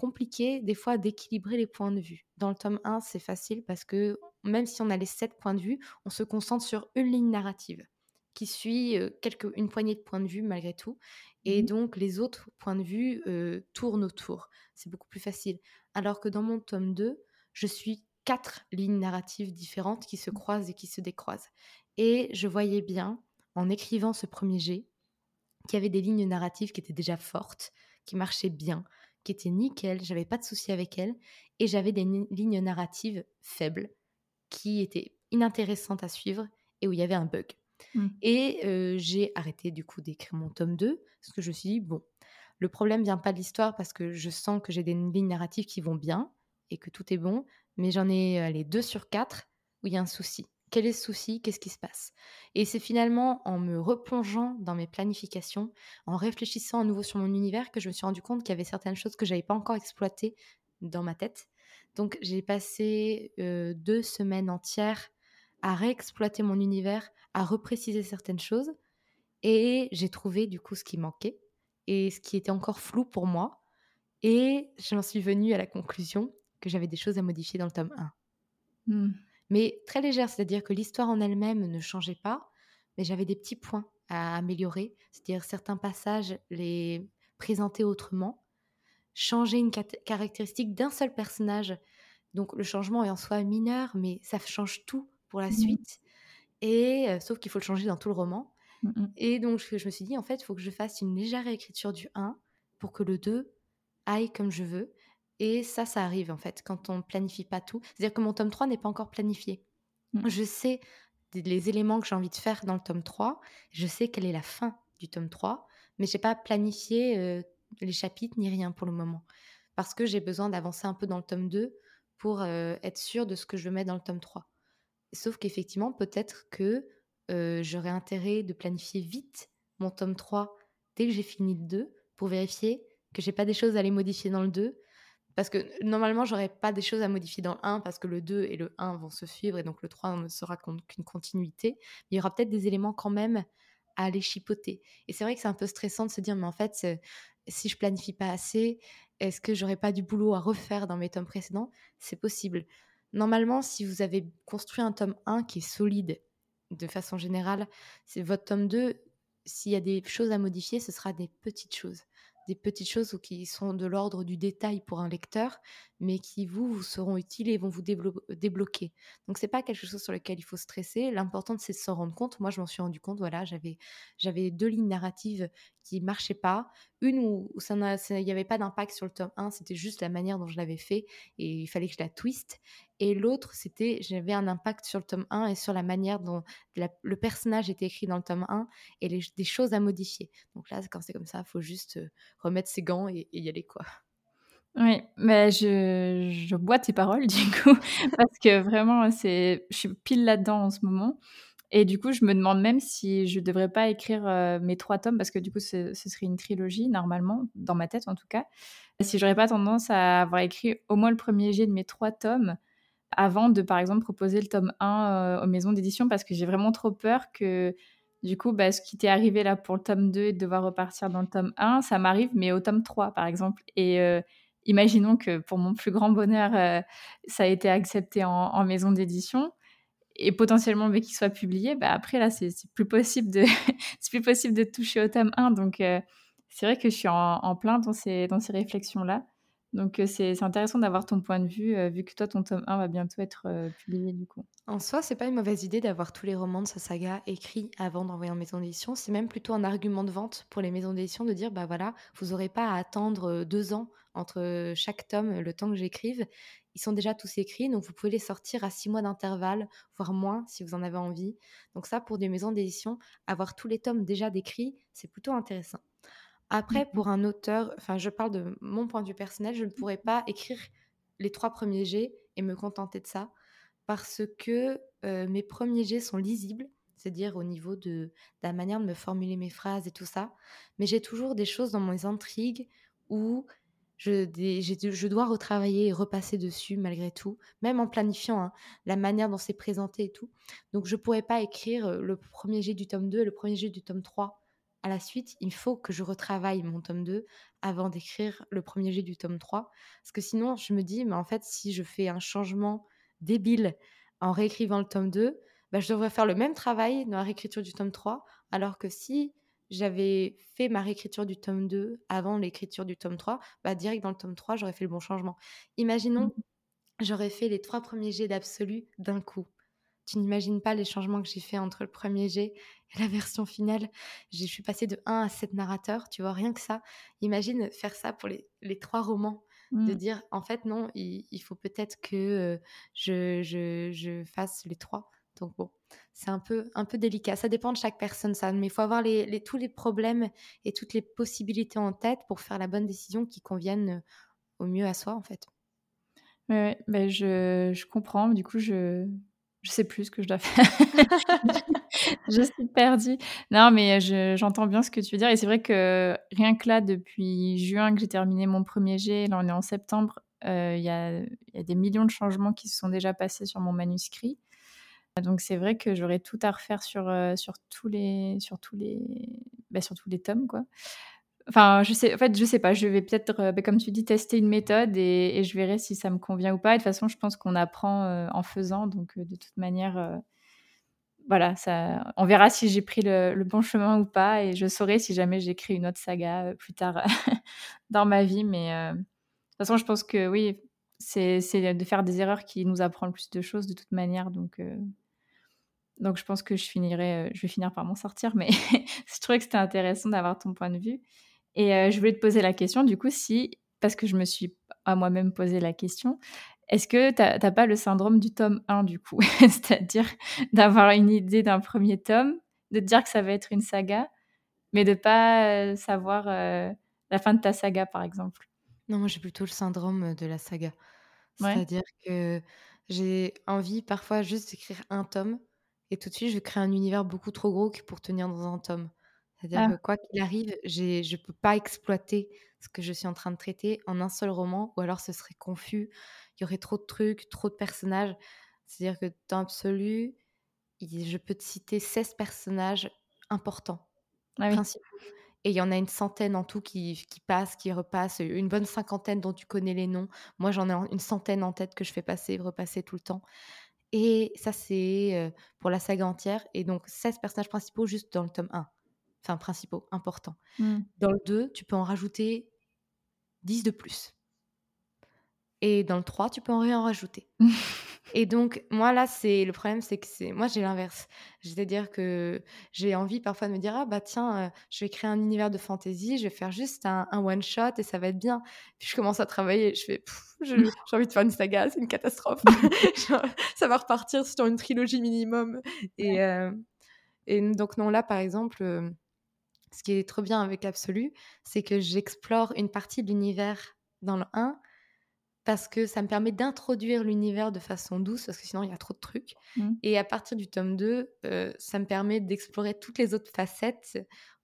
B: compliqué des fois d'équilibrer les points de vue. Dans le tome 1, c'est facile parce que même si on a les 7 points de vue, on se concentre sur une ligne narrative qui suit, heu, quelques une poignée de points de vue malgré tout et
A: Mmh
B: donc les autres points de vue, heu, tournent autour. C'est beaucoup plus facile. Alors que dans mon tome 2, je suis 4 lignes narratives différentes qui se croisent et qui se décroisent et je voyais bien, en écrivant ce premier jet, qu'il y avait des lignes narratives qui étaient déjà fortes, qui marchaient bien, qui étaient nickel, j'avais pas de souci avec elles et j'avais des lignes narratives faibles qui étaient inintéressantes à suivre et où il y avait un bug.
A: Mmh.
B: Et heu, j'ai arrêté du coup d'écrire mon tome 2 parce que je me suis dit: «Bon, le problème vient pas de l'histoire parce que je sens que j'ai des lignes narratives qui vont bien et que tout est bon, mais j'en ai, allez 2 sur 4 où il y a un souci. Quel est le souci? Qu'est-ce qui se passe?» et c'est finalement en me replongeant dans mes planifications, en réfléchissant à nouveau sur mon univers que je me suis rendu compte qu'il y avait certaines choses que j'avais pas encore exploitées dans ma tête. Donc j'ai passé, heu, 2 semaines entières à réexploiter mon univers, à repréciser certaines choses et j'ai trouvé du coup ce qui manquait et ce qui était encore flou pour moi et j'en suis venue à la conclusion que j'avais des choses à modifier dans le tome 1.
A: Mmh.
B: Mais très légère, c'est-à-dire que l'histoire en elle-même ne changeait pas, mais j'avais des petits points à améliorer, c'est-à-dire certains passages les présenter autrement, changer une caractéristique d'un seul personnage. Donc le changement est en soi mineur, mais ça change tout pour la
A: Mmh.
B: suite et heu, sauf qu'il faut le changer dans tout le roman
A: Mmh mh.
B: et donc je je me suis dit: «En fait, il faut que je fasse une légère réécriture du 1 pour que le 2 aille comme je veux» et ça, ça arrive en fait quand on planifie pas tout. C'est-à-dire que mon tome 3 n'est pas encore planifié.
A: Mmh.
B: Je sais les éléments que j'ai envie de faire dans le tome 3, je sais quelle est la fin du tome 3, mais j'ai pas planifié, heu, les chapitres ni rien pour le moment. Parce que j'ai besoin d'avancer un peu dans le tome 2 pour, heu, être sûre de ce que je veux mettre dans le tome 3. Sauf qu'effectivement, peut-être que, heu, j'aurais intérêt de planifier vite mon tome 3 dès que j'ai fini le 2 pour vérifier que j'ai pas des choses à aller modifier dans le 2. Parce que normalement, j'aurais pas des choses à modifier dans le 1 parce que le 2 et le 1 vont se suivre et donc le 3 ne sera qu'un qu'une continuité. Il y aura peut-être des éléments quand même à aller chipoter. Et c'est vrai que c'est un peu stressant de se dire: «Mais en fait, heu, si je planifie pas assez, est-ce que j'aurais pas du boulot à refaire dans mes tomes précédents?» c'est possible. Normalement, si vous avez construit un tome 1 qui est solide, de façon générale, c'est votre tome 2, s'il y a des choses à modifier, ce sera des petites choses. Des petites choses qui sont de l'ordre du détail pour un lecteur, mais qui vous, seront utiles et vont vous déblo débloquer. Donc c'est pas quelque chose sur lequel il faut stresser. L'important, c'est de s'en rendre compte. Moi, je m'en suis rendu compte, voilà, j'avais j'avais 2 lignes narratives qui marchaient pas. Une où ça il y avait pas d'impact sur le tome 1, c'était juste la manière dont je l'avais fait et il fallait que je la twiste et l'autre, c'était j'avais un impact sur le tome 1 et sur la manière dont le personnage était écrit dans le tome 1 et des choses à modifier. Donc là, quand c'est comme ça, il faut juste, heu, remettre ses gants et y aller, quoi.
A: Oui, mais je bois tes paroles du coup parce que vraiment c'est je suis pile là-dedans en ce moment et du coup, je me demande même si je devrais pas écrire, heu, mes 3 tomes parce que du coup ce ce serait une trilogie normalement, dans ma tête en tout cas. Si j'aurais pas tendance à avoir écrit au moins le 1er jet de mes 3 tomes avant de, par exemple, proposer le tome 1, heu, aux maisons d'édition parce que j'ai vraiment trop peur que, du coup, bah, ce qui t'est arrivé là pour le tome 2 et de devoir repartir dans le tome 1, ça m'arrive mais au tome 3 par exemple. Et heu, imaginons que pour mon plus grand bonheur, heu, ça a été accepté en maison d'édition et potentiellement, mais qu'il soit publié, bah, après là, c'est plus possible de c'est plus possible de toucher au tome 1 donc c'est vrai que je suis en en plein dans ces dans ces réflexions-là Donc c'est intéressant d'avoir ton point de vue, vu que toi, ton tome 1 va bientôt être publié du coup.
B: En soi, c'est pas une mauvaise idée d'avoir tous les romans de sa saga écrits avant d'envoyer en maison d'édition. C'est même plutôt un argument de vente pour les maisons d'édition de dire, bah voilà, vous n'aurez pas à attendre deux ans entre chaque tome, le temps que j'écrive. Ils sont déjà tous écrits, donc vous pouvez les sortir à six mois d'intervalle, voire moins si vous en avez envie. Donc ça, pour des maisons d'édition, avoir tous les tomes déjà décrits, c'est plutôt intéressant. Après, pour un auteur, enfin, je parle de mon point de vue personnel, je ne pourrais pas écrire les trois premiers G et me contenter de ça parce que mes premiers jets sont lisibles, c'est-à-dire au niveau de, la manière de me formuler mes phrases et tout ça. Mais j'ai toujours des choses dans mes intrigues où je, je, dois retravailler et repasser dessus malgré tout, même en planifiant hein, la manière dont c'est présenté et tout. Donc je ne pourrais pas écrire le premier jet du tome 2 et le premier jet du tome 3 à la suite. Il faut que je retravaille mon tome 2 avant d'écrire le premier jet du tome 3. Parce que sinon, je me dis, mais en fait, si je fais un changement débile en réécrivant le tome 2, bah, je devrais faire le même travail dans la réécriture du tome 3, alors que si j'avais fait ma réécriture du tome 2 avant l'écriture du tome 3, bah, direct dans le tome 3, j'aurais fait le bon changement. Imaginons, mmh. j'aurais fait les trois premiers jets d'absolu d'un coup. Tu n'imagines pas les changements que j'ai fait entre le premier jet et la version finale. Je suis passée de 1 à 7 narrateurs, tu vois, rien que ça. Imagine faire ça pour les, les trois romans de mmh. dire en fait non, il, faut peut-être que je, je, fasse les trois. Donc bon, c'est un peu, un peu délicat. Ça dépend de chaque personne, ça. Mais il faut avoir les, tous les problèmes et toutes les possibilités en tête pour faire la bonne décision qui convienne au mieux à soi, en fait.
A: Oui, ben je, je comprends. Du coup, je, je sais plus ce que je dois faire. je suis perdue. Non, mais j'entends bien ce que tu veux dire. Et c'est vrai que rien que là, depuis juin que j'ai terminé mon premier jet, là on est en septembre, il y, a, des millions de changements qui se sont déjà passés sur mon manuscrit. Donc c'est vrai que j'aurais tout à refaire sur, sur, tous, les, sur, tous, les, bah, sur tous les tomes. quoi. Enfin, je sais, en fait, je sais pas. Je vais peut-être, euh, bah, comme tu dis, tester une méthode et, je verrai si ça me convient ou pas. de toute façon, je pense qu'on apprend euh, en faisant. Donc, euh, de toute manière, voilà, ça, on verra si j'ai pris le, bon chemin ou pas. Et je saurai si jamais j'écris une autre saga plus tard dans ma vie. Mais de toute façon, je pense que oui, c'est de faire des erreurs qui nous apprend le plus de choses de toute manière. Donc, donc je pense que je finirai, je vais finir par m'en sortir. Mais je trouvais que c'était intéressant d'avoir ton point de vue. Et je voulais te poser la question, du coup, si, parce que je me suis à moi-même posé la question, est-ce que tu n'as pas le syndrome du tome 1, du coup? C'est-à-dire d'avoir une idée d'un premier tome, de te dire que ça va être une saga, mais de pas savoir la fin de ta saga, par exemple?
B: Non, moi j'ai plutôt le syndrome de la saga. C'est-à-dire que j'ai envie parfois juste d'écrire un tome, et tout de suite je crée un univers beaucoup trop gros pour tenir dans un tome. C'est-à-dire ah. que quoi qu'il arrive, je peux pas exploiter ce que je suis en train de traiter en un seul roman ou alors ce serait confus. Il y aurait trop de trucs, trop de personnages. C'est-à-dire que dans l'absolu, je peux te citer 16 personnages importants, ah principaux. Et il y en a une centaine en tout qui, qui passent, qui repassent, une bonne cinquantaine dont tu connais les noms. Moi, j'en ai une centaine en tête que je fais passer, repasser tout le temps. Et ça, c'est pour la saga entière. Et donc, 16 personnages principaux juste dans le tome 1 enfin principaux, importants. Mmh. Dans le 2, tu peux en rajouter 10 de plus. Et dans le 3, tu peux en rien rajouter. et donc, moi, là, c'est le problème, c'est que c'est moi, j'ai l'inverse. C'est-à-dire que j'ai envie parfois de me dire, ah bah tiens, euh, je vais créer un univers de fantasy, je vais faire juste un, one-shot et ça va être bien. Puis je commence à travailler, je fais, j'ai envie de faire une saga, c'est une catastrophe. ça va repartir sur une trilogie minimum. Et, euh, et donc, non, là, par exemple, euh, ce qui est trop bien avec l'absolu, c'est que j'explore une partie de l'univers dans le 1 parce que ça me permet d'introduire l'univers de façon douce, parce que sinon il y a trop de trucs. Mmh. Et à partir du tome 2, euh, ça me permet d'explorer toutes les autres facettes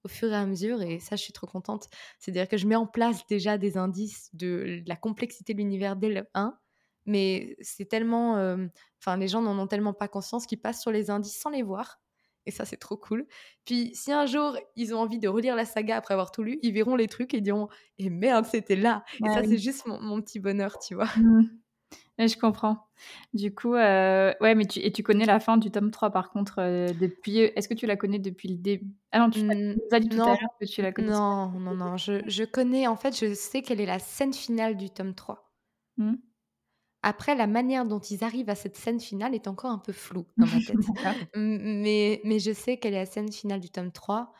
B: au fur et à mesure, et ça je suis trop contente. C'est-à-dire que je mets en place déjà des indices de la complexité de l'univers dès le 1, mais c'est tellement... Euh, enfin, les gens n'en ont tellement pas conscience qu'ils passent sur les indices sans les voir, et ça, c'est trop cool. Puis, si un jour, ils ont envie de relire la saga après avoir tout lu, ils verront les trucs et diront Et eh merde, c'était là Et ça, c'est juste mon, petit bonheur, tu vois.
A: Mmh. je comprends. Du coup, euh, ouais, mais tu, et tu connais la fin du tome 3 par contre euh, depuis. Est-ce que tu la connais depuis le début Ah non, tu
B: Mmh,
A: as dit tout à
B: non,
A: l'heure que tu la connaissais.
B: non, non, non, je, je connais, en fait, je sais quelle est la scène finale du tome 3.
A: Mmh.
B: Après, la manière dont ils arrivent à cette scène finale est encore un peu floue dans ma tête.
A: D'accord.
B: Mais mais je sais quelle est la scène finale du tome 3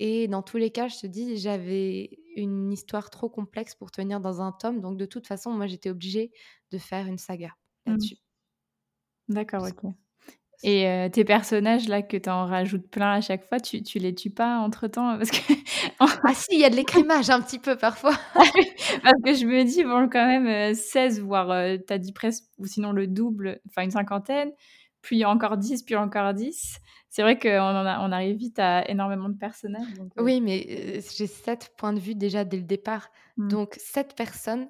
B: et dans tous les cas, je te dis, j'avais une histoire trop complexe pour tenir dans un tome, donc de toute façon, moi, j'étais obligée de faire une saga
A: Mmh.
B: là-dessus.
A: D'accord,
B: Parce
A: OK. Et heu, tes personnages là que tu en rajoutes plein à chaque fois, tu tu les tues pas entre-temps? Parce que
B: ah si, il y a de l'écrémage un petit peu parfois.
A: parce que je me dis bon quand même, heu, 16 voire, heu, tu as dit presque ou sinon le double, enfin une cinquantaine, puis encore 10, puis encore 10. C'est vrai qu'on en a on arrive vite à énormément de personnages donc heu,
B: Oui, mais j'ai 7 points de vue déjà dès le départ.
A: mmh,
B: Donc 7 personnes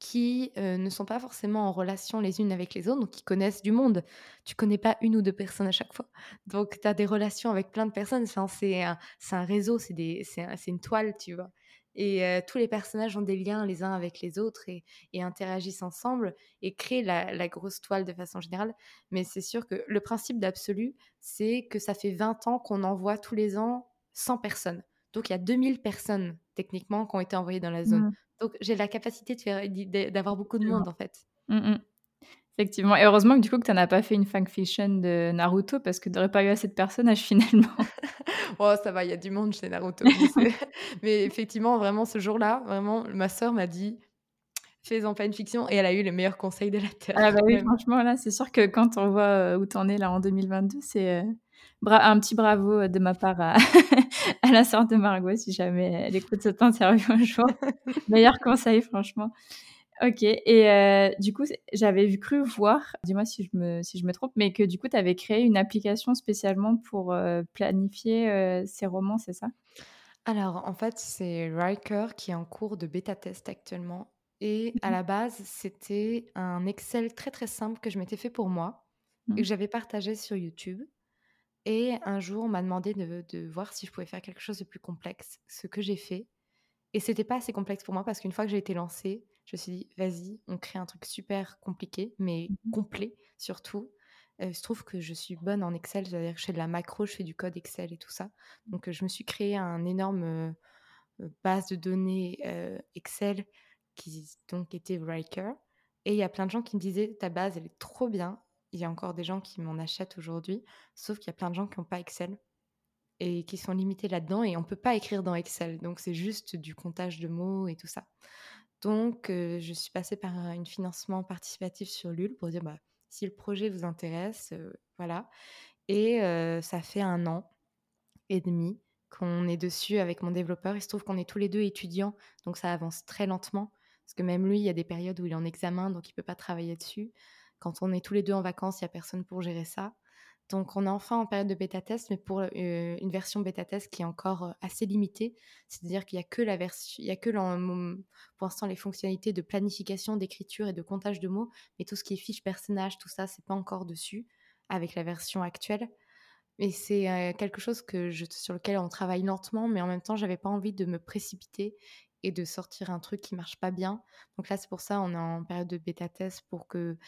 B: qui, heu, ne sont pas forcément en relation les unes avec les autres, donc qui connaissent du monde. Tu connais pas une ou 2 personnes à chaque fois. Donc tu as des relations avec plein de personnes. Enfin, c'est un réseau, c'est une toile, tu vois? Et heu, tous les personnages ont des liens les uns avec les autres et interagissent ensemble et créent la grosse toile de façon générale. Mais c'est sûr que le principe d'Absolu, c'est que ça fait 20 ans qu'on envoie tous les ans 100 personnes. Donc il y a 2000 personnes techniquement qui ont été envoyées dans la zone.
A: mmh,
B: Donc j'ai la capacité de faire d'avoir beaucoup de monde, en fait.
A: Mmh mh. Effectivement et heureusement que du coup que tu en as pas fait une fanfiction de Naruto parce que tu aurais pas eu assez de personnages finalement.
B: Oh ça va, il y a du monde chez Naruto, mais effectivement, vraiment ce jour-là, vraiment ma sœur m'a dit: «Fais-en pas une fiction» et elle a eu les meilleurs conseils de la
A: Ah
B: terre,
A: bah oui, franchement là, c'est sûr que quand on voit, heu, où tu en es là en 2022, c'est, bra un petit bravo, heu, de ma part à à la sœur de Margot si jamais elle écoute cette interview un jour. Meilleur conseil franchement. OK et heu, du coup, j'avais cru voir, dis-moi si je me si je me trompe, mais que du coup tu avais créé une application spécialement pour, heu, planifier, heu, ces romans, c'est ça?
B: Alors, en fait, c'est Riker qui est en cours de bêta test actuellement et à
A: Mmh
B: la base, c'était un Excel très, très simple que je m'étais fait pour moi et
A: mh.
B: que j'avais partagé sur YouTube et un jour, on m'a demandé de de voir si je pouvais faire quelque chose de plus complexe, ce que j'ai fait et c'était pas assez complexe pour moi parce qu'une fois que j'ai été lancée, je me suis dit: «Vas-y, on crée un truc super compliqué, mais
A: Mmh mh.
B: complet surtout». Heu, il se trouve que je suis bonne en Excel, c'est-à-dire que je fais de la macro, je fais du code Excel et tout ça. Donc, heu, je me suis créé un énorme, heu heu, base de données, Excel qui donc était Writer et il y a plein de gens qui me disaient: «Ta base, elle est trop bien». Il y a encore des gens qui m'en achètent aujourd'hui, sauf qu'il y a plein de gens qui ont pas Excel et qui sont limités là-dedans et on peut pas écrire dans Excel, donc c'est juste du comptage de mots et tout ça. Donc heu, je suis passée par un financement participatif sur Lul pour dire: «Bah, si le projet vous intéresse, heu, voilà» et heu, ça fait un an et demi qu'on est dessus avec mon développeur. Il se trouve qu'on est tous les 2 étudiants, donc ça avance très lentement. Parce que même lui, il y a des périodes où il est en examen, donc il peut pas travailler dessus. Quand on est tous les 2 en vacances, il y a personne pour gérer ça. Donc on est enfin en période de bêta test, mais pour, heu, une version bêta test qui est encore, heu, assez limitée. C'est-à-dire qu'il y a que la y a que mom pour l'instant les fonctionnalités de planification, d'écriture et de comptage de mots, mais tout ce qui est fiche personnage, tout ça, c'est pas encore dessus avec la version actuelle. Et c'est, heu, quelque chose que sur lequel on travaille lentement, mais en même temps, j'avais pas envie de me précipiter et de sortir un truc qui marche pas bien. Donc là, c'est pour ça, on est en période de bêta test pour que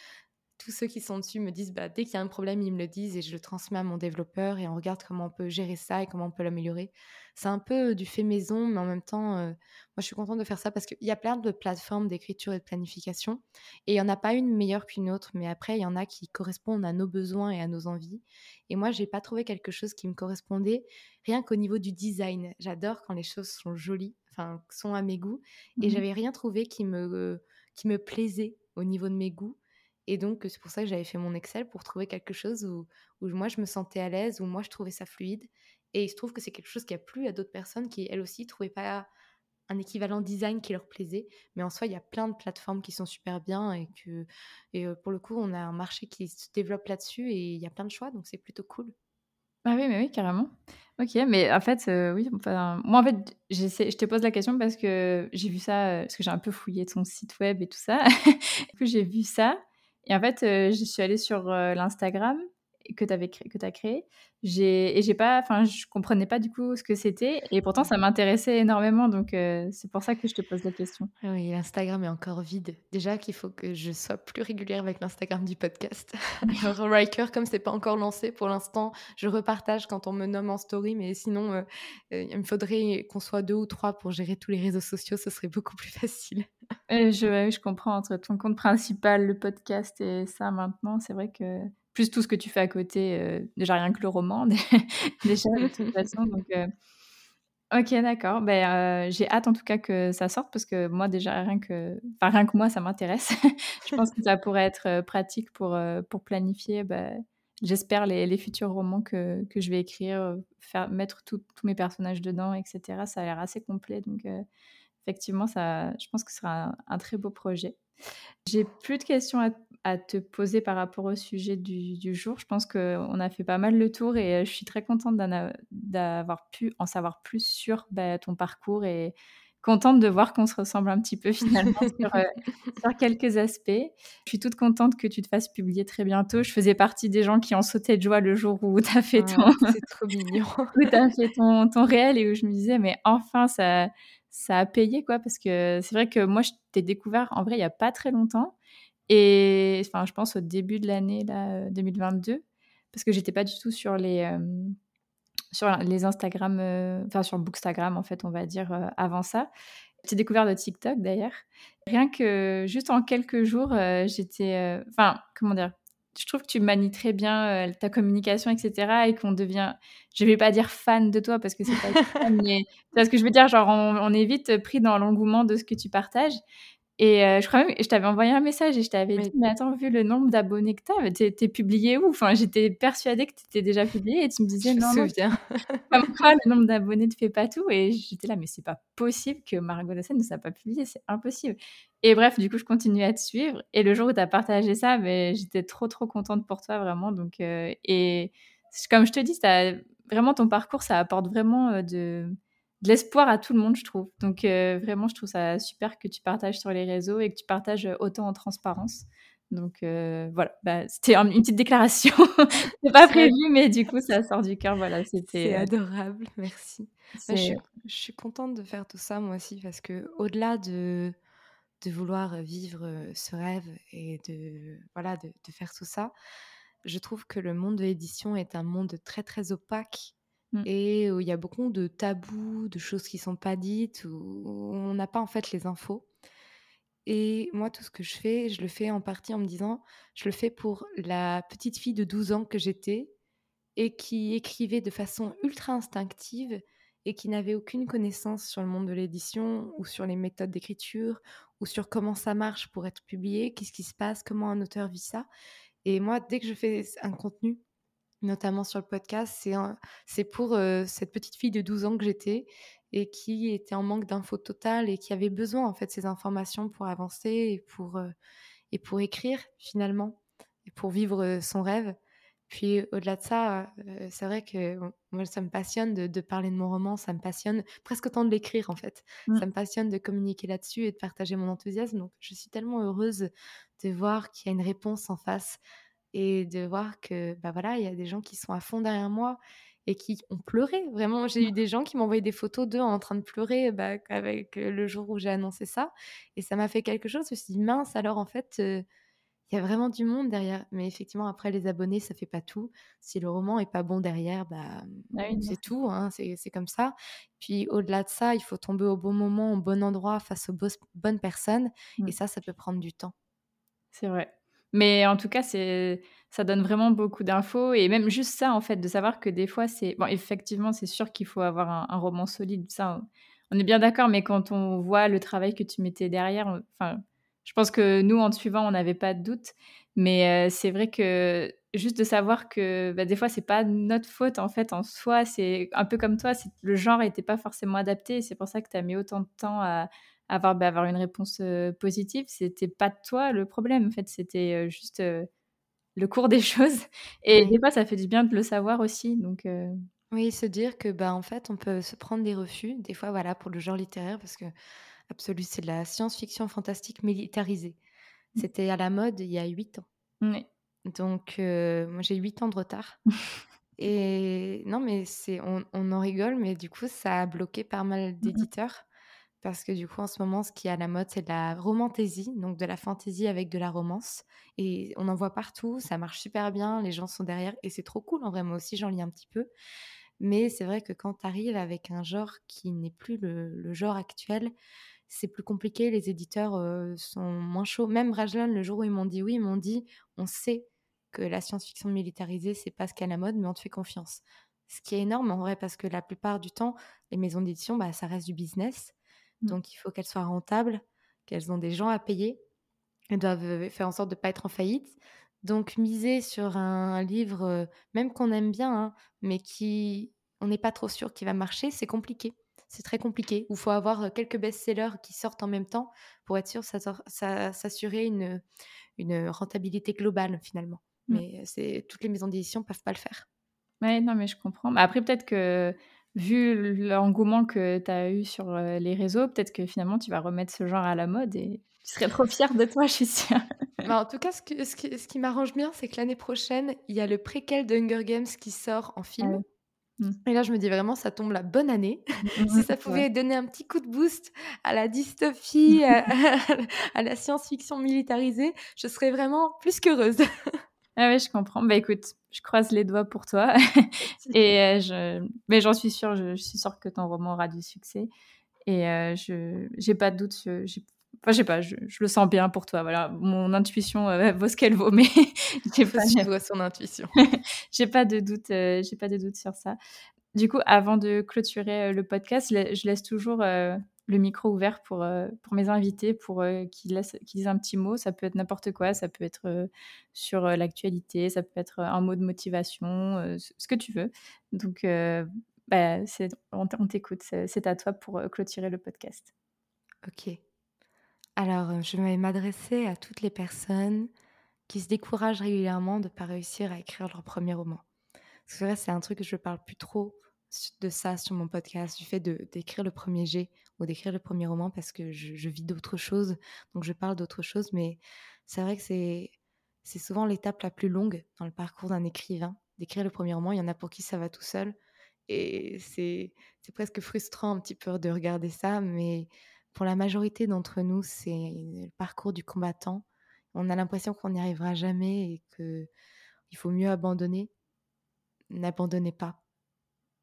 B: tous ceux qui sont dessus me disent, bah, dès qu'il y a un problème, ils me le disent et je le transmets à mon développeur et on regarde comment on peut gérer ça et comment on peut l'améliorer. C'est un peu du fait maison, mais en même temps, heu, moi, je suis contente de faire ça parce qu'il y a plein de plateformes d'écriture et de planification et il y en a pas une meilleure qu'une autre, mais après, il y en a qui correspondent à nos besoins et à nos envies et moi, j'ai pas trouvé quelque chose qui me correspondait rien qu'au niveau du design. J'adore quand les choses sont jolies, enfin, sont à mes goûts et
A: Mmh
B: j'avais rien trouvé qui me qui me plaisait au niveau de mes goûts et donc, c'est pour ça que j'avais fait mon Excel pour trouver quelque chose où où moi je me sentais à l'aise, où moi je trouvais ça fluide et il se trouve que c'est quelque chose qui a plu à d'autres personnes qui, elles aussi, trouvaient pas un équivalent design qui leur plaisait. Mais en soi, il y a plein de plateformes qui sont super bien et que et heu, pour le coup, on a un marché qui se développe là-dessus et il y a plein de choix, donc c'est plutôt cool.
A: Ah oui, mais oui, carrément. OK, mais en fait, heu, oui, enfin, moi, en fait, je te pose la question parce que j'ai vu ça, heu, parce que j'ai un peu fouillé ton site web et tout ça. Du coup, j'ai vu ça et en fait, heu, je suis allée sur, heu, l'Instagram que tu avais que as créé. J'ai et j'ai pas enfin je comprenais pas du coup ce que c'était et pourtant ça m'intéressait énormément donc euh, c'est pour ça que je te pose la question.
B: Oui, l'Instagram est encore vide. Déjà qu'il faut que je sois plus régulière avec l'Instagram du podcast. Alors Riker comme c'est pas encore lancé pour l'instant, je repartage quand on me nomme en story mais sinon euh, euh, il me faudrait qu'on soit deux ou trois pour gérer tous les réseaux sociaux, ce serait beaucoup plus facile.
A: je, je comprends entre ton compte principal, le podcast et ça maintenant, c'est vrai que plus tout ce que tu fais à côté, euh, déjà rien que le roman, déjà de toute façon. Donc, euh, ok, d'accord. Ben, euh, j'ai hâte en tout cas que ça sorte parce que moi déjà rien que, enfin rien que moi ça m'intéresse. je pense que ça pourrait être pratique pour pour planifier. Ben, j'espère les, les, futurs romans que, que je vais écrire, faire mettre tous mes personnages dedans, etc. Ça a l'air assez complet, donc effectivement ça, je pense que ce sera un, un très beau projet. J'ai plus de questions à, à, te poser par rapport au sujet du, du jour. Je pense qu'on a fait pas mal le tour et euh, je suis très contente d'avoir pu en savoir plus sur bah, ton parcours et contente de voir qu'on se ressemble un petit peu finalement sur, euh, sur, quelques aspects. Je suis toute contente que tu te fasses publier très bientôt. Je faisais partie des gens qui en sautaient de joie le jour où tu as fait ton...
B: C'est trop mignon.
A: où tu as fait ton, ton réel et où je me disais, mais enfin, ça ça a payé quoi parce que c'est vrai que moi je t'ai découvert en vrai il y a pas très longtemps et enfin je pense au début de l'année là 2022 euh, parce que j'étais pas du tout sur les euh, sur les Instagram euh, enfin sur Bookstagram en fait on va dire avant ça j'ai découvert de TikTok d'ailleurs rien que juste en quelques jours j'étais enfin comment dire je trouve que tu manies très bien ta communication, etc. Et qu'on devient, je vais pas dire fan de toi parce que c'est pas fan, mais c'est ce que je veux dire. Genre, on, est vite pris dans l'engouement de ce que tu partages. Et je crois même, je t'avais envoyé un message et je t'avais dit, mais attends, vu le nombre d'abonnés que t'as, t'es, t'es publié où? Enfin, j'étais persuadée que t'étais déjà publié et tu me disais,
B: je
A: non,
B: me souviens.
A: comme quoi le nombre d'abonnés ne fait pas tout. Et j'étais là, mais c'est pas possible que Margot Dassen ne soit pas publiée, c'est impossible. Et bref, du coup, je continue à te suivre. Et le jour où tu as partagé ça, mais j'étais trop, trop contente pour toi, vraiment. Donc, et comme je te dis, vraiment ton parcours, ça apporte vraiment de de l'espoir à tout le monde, je trouve. Donc euh, vraiment, je trouve ça super que tu partages sur les réseaux et que tu partages autant en transparence. Donc euh, voilà, bah, c'était une petite déclaration. c'est pas prévu, mais du coup, ça sort du cœur. Voilà, c'était.
B: C'est euh, adorable, merci. Bah, je, suis, je, suis, contente de faire tout ça moi aussi parce que au-delà de de vouloir vivre ce rêve et de voilà de, de faire tout ça, je trouve que le monde de l'édition est un monde très très opaque Mmh. et il y a beaucoup de tabous, de choses qui sont pas dites, où on n'a pas en fait les infos. Et moi, tout ce que je fais, je le fais en partie en me disant, je le fais pour la petite fille de 12 ans que j'étais et qui écrivait de façon ultra instinctive et qui n'avait aucune connaissance sur le monde de l'édition ou sur les méthodes d'écriture ou sur comment ça marche pour être publié, qu'est-ce qui se passe, comment un auteur vit ça. Et moi, dès que je fais un contenu, notamment sur le podcast, c'est pour cette petite fille de 12 ans que j'étais et qui était en manque d'infos totales et qui avait besoin en fait de ces informations pour avancer et pour, et pour écrire finalement et pour vivre son rêve. Puis au-delà de ça, c'est vrai que moi ça me passionne de, parler de mon roman, ça me passionne presque autant de l'écrire en fait. Mmh. Ça me passionne de communiquer là-dessus et de partager mon enthousiasme. Donc je suis tellement heureuse de voir qu'il y a une réponse en face et de voir que bah voilà, il y a des gens qui sont à fond derrière moi et qui ont pleuré. Vraiment, j'ai eu des gens qui envoyé des photos d'eux en train de pleurer bah, avec le jour où j'ai annoncé ça. Et ça m'a fait quelque chose. Je me suis dit, mince, alors en fait, il y a vraiment du monde derrière. Mais effectivement, après, les abonnés, ça fait pas tout. Si le roman est pas bon derrière, bah, ah c'est tout. Hein, c'est comme ça. Puis au-delà de ça, il faut tomber au bon moment, au bon endroit, face aux bonnes personnes. Et mmh. ça, ça peut prendre du temps.
A: C'est vrai. Mais en tout cas, c'est ça donne vraiment beaucoup d'infos et même juste ça en fait de savoir que des fois c'est bon effectivement c'est sûr qu'il faut avoir un, roman solide ça on est bien d'accord mais quand on voit le travail que tu mettais derrière enfin je pense que nous en te suivant on n'avait pas de doute. Mais euh, c'est vrai que juste de savoir que bah, des fois c'est pas notre faute en fait en soi c'est un peu comme toi le genre n'était pas forcément adapté c'est pour ça que tu as mis autant de temps à avoir, bah, avoir une réponse positive. C'était pas toi le problème, en fait, c'était juste le cours des choses. Et des fois, ça fait du bien de le savoir aussi. Donc,
B: Oui, se dire que, bah, en fait, on peut se prendre des refus, des fois, voilà, pour le genre littéraire, parce que Absolu, c'est de la science-fiction fantastique militarisée. Mmh. C'était à la mode il y a huit ans. Donc, moi, j'ai 8 ans de retard. Et non, mais c'est on, on en rigole, mais du coup, ça a bloqué pas mal d'éditeurs. Parce que du coup, en ce moment, ce qui est à la mode, c'est de la romantaisie, donc de la fantaisie avec de la romance. Et on en voit partout, ça marche super bien, les gens sont derrière, et c'est trop cool en vrai. Moi aussi, j'en lis un petit peu. Mais c'est vrai que quand tu arrives avec un genre qui n'est plus le, genre actuel, c'est plus compliqué. Les éditeurs sont moins chauds. Même Rajlan, le jour où ils m'ont dit oui, ils m'ont dit on sait que la science-fiction militarisée, c'est pas ce qu'est la mode, mais on te fait confiance. Ce qui est énorme en vrai, parce que la plupart du temps, les maisons d'édition, bah, ça reste du business. Mmh. Donc il faut qu'elles soient rentables, qu'elles ont des gens à payer. Elles doivent faire en sorte de ne pas être en faillite. Donc miser sur un, livre, même qu'on aime bien, hein, mais qui on n'est pas trop sûr qu'il va marcher, c'est compliqué. C'est très compliqué. Il faut avoir quelques best-sellers qui sortent en même temps pour être sûr de s'assurer une, une rentabilité globale finalement. Mmh. Mais c'est toutes les maisons d'édition ne peuvent pas le faire.
A: Oui, non, mais je comprends. Après, peut-être que vu l'engouement que tu as eu sur les réseaux, peut-être que finalement tu vas remettre ce genre à la mode et tu serais trop fière de toi, je suis sûre.
B: Bah, en tout cas, ce, ce qui, ce qui m'arrange bien, c'est que l'année prochaine, il y a le préquel de Hunger Games qui sort en film. Mmh. Et là, je me dis vraiment, ça tombe la bonne année. Mmh, si ça pouvait donner un petit coup de boost à la dystopie, à, la science-fiction militarisée, je serais vraiment plus qu'heureuse.
A: ah oui, je comprends. Bah écoute, je croise les doigts pour toi. et euh, je... Mais j'en suis sûre, je, suis sûre que ton roman aura du succès. Et euh, je j'ai pas de doute. Je, Enfin, je sais pas, je, le sens bien pour toi. Voilà, mon intuition euh, vaut ce qu'elle vaut, mais
B: j'ai pas de... son intuition.
A: j'ai pas de doute, j'ai pas de doute sur ça. Du coup, avant de clôturer le podcast, je laisse toujours le micro ouvert pour, euh, pour mes invités, pour euh, qu'ils disent un petit mot. Ça peut être n'importe quoi, ça peut être euh, sur l'actualité, ça peut être un mot de motivation, ce que tu veux. Donc, bah, on t'écoute, c'est à toi pour clôturer le podcast.
B: Ok. Alors, je vais m'adresser à toutes les personnes qui se découragent régulièrement de ne pas réussir à écrire leur premier roman. C'est vrai, c'est un truc que je parle plus trop de ça sur mon podcast, du fait d'écrire le premier G ou d'écrire le premier roman parce que je, vis d'autres choses, donc je parle d'autres choses, mais c'est vrai que c'est c'est souvent l'étape la plus longue dans le parcours d'un écrivain, d'écrire le premier roman. Il y en a pour qui ça va tout seul, et c'est presque frustrant un petit peu de regarder ça, mais pour la majorité d'entre nous, c'est le parcours du combattant. On a l'impression qu'on n'y arrivera jamais et que il faut mieux abandonner. N'abandonnez pas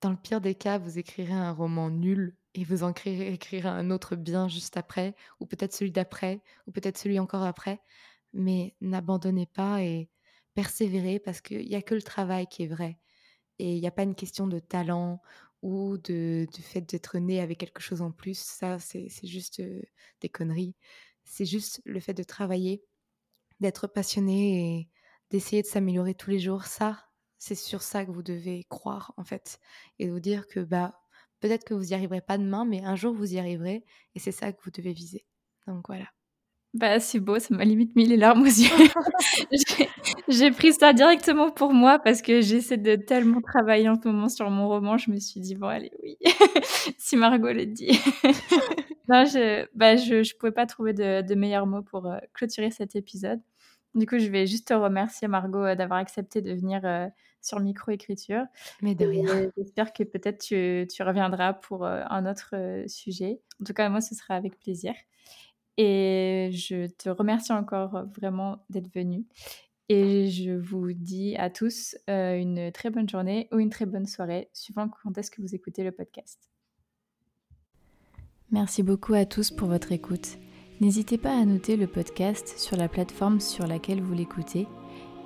B: dans le pire des cas, vous écrirez un roman nul et vous en écrirez un autre bien juste après, ou peut-être celui d'après, ou peut-être celui encore après. Mais n'abandonnez pas et persévérez parce qu'il n'y a que le travail qui est vrai. Et il n'y a pas une question de talent ou de, du fait d'être né avec quelque chose en plus. Ça, c'est juste euh, des conneries. C'est juste le fait de travailler, d'être passionné et d'essayer de s'améliorer tous les jours. Ça, c'est sur ça que vous devez croire en fait et vous dire que bah peut-être que vous n'y arriverez pas demain mais un jour vous y arriverez et c'est ça que vous devez viser. Donc voilà.
A: Bah c'est beau, ça m'a limite mis les larmes aux yeux. j'ai pris ça directement pour moi parce que j'essaie de tellement travailler en ce moment sur mon roman, je me suis dit bon allez oui, si Margot le dit. non, je, bah, je, je pouvais pas trouver de, de meilleurs mots pour euh, clôturer cet épisode. Du coup, je vais juste te remercier Margot euh, d'avoir accepté de venir euh, sur micro-écriture.
B: Mais de rien.
A: J'espère que peut-être tu, tu, reviendras pour euh, un autre euh, sujet. En tout cas, moi, ce sera avec plaisir. Et je te remercie encore vraiment d'être venu. Et je vous dis à tous euh, une très bonne journée ou une très bonne soirée, suivant quand est-ce que vous écoutez le podcast. Merci beaucoup à tous pour votre écoute. N'hésitez pas à noter le podcast sur la plateforme sur laquelle vous l'écoutez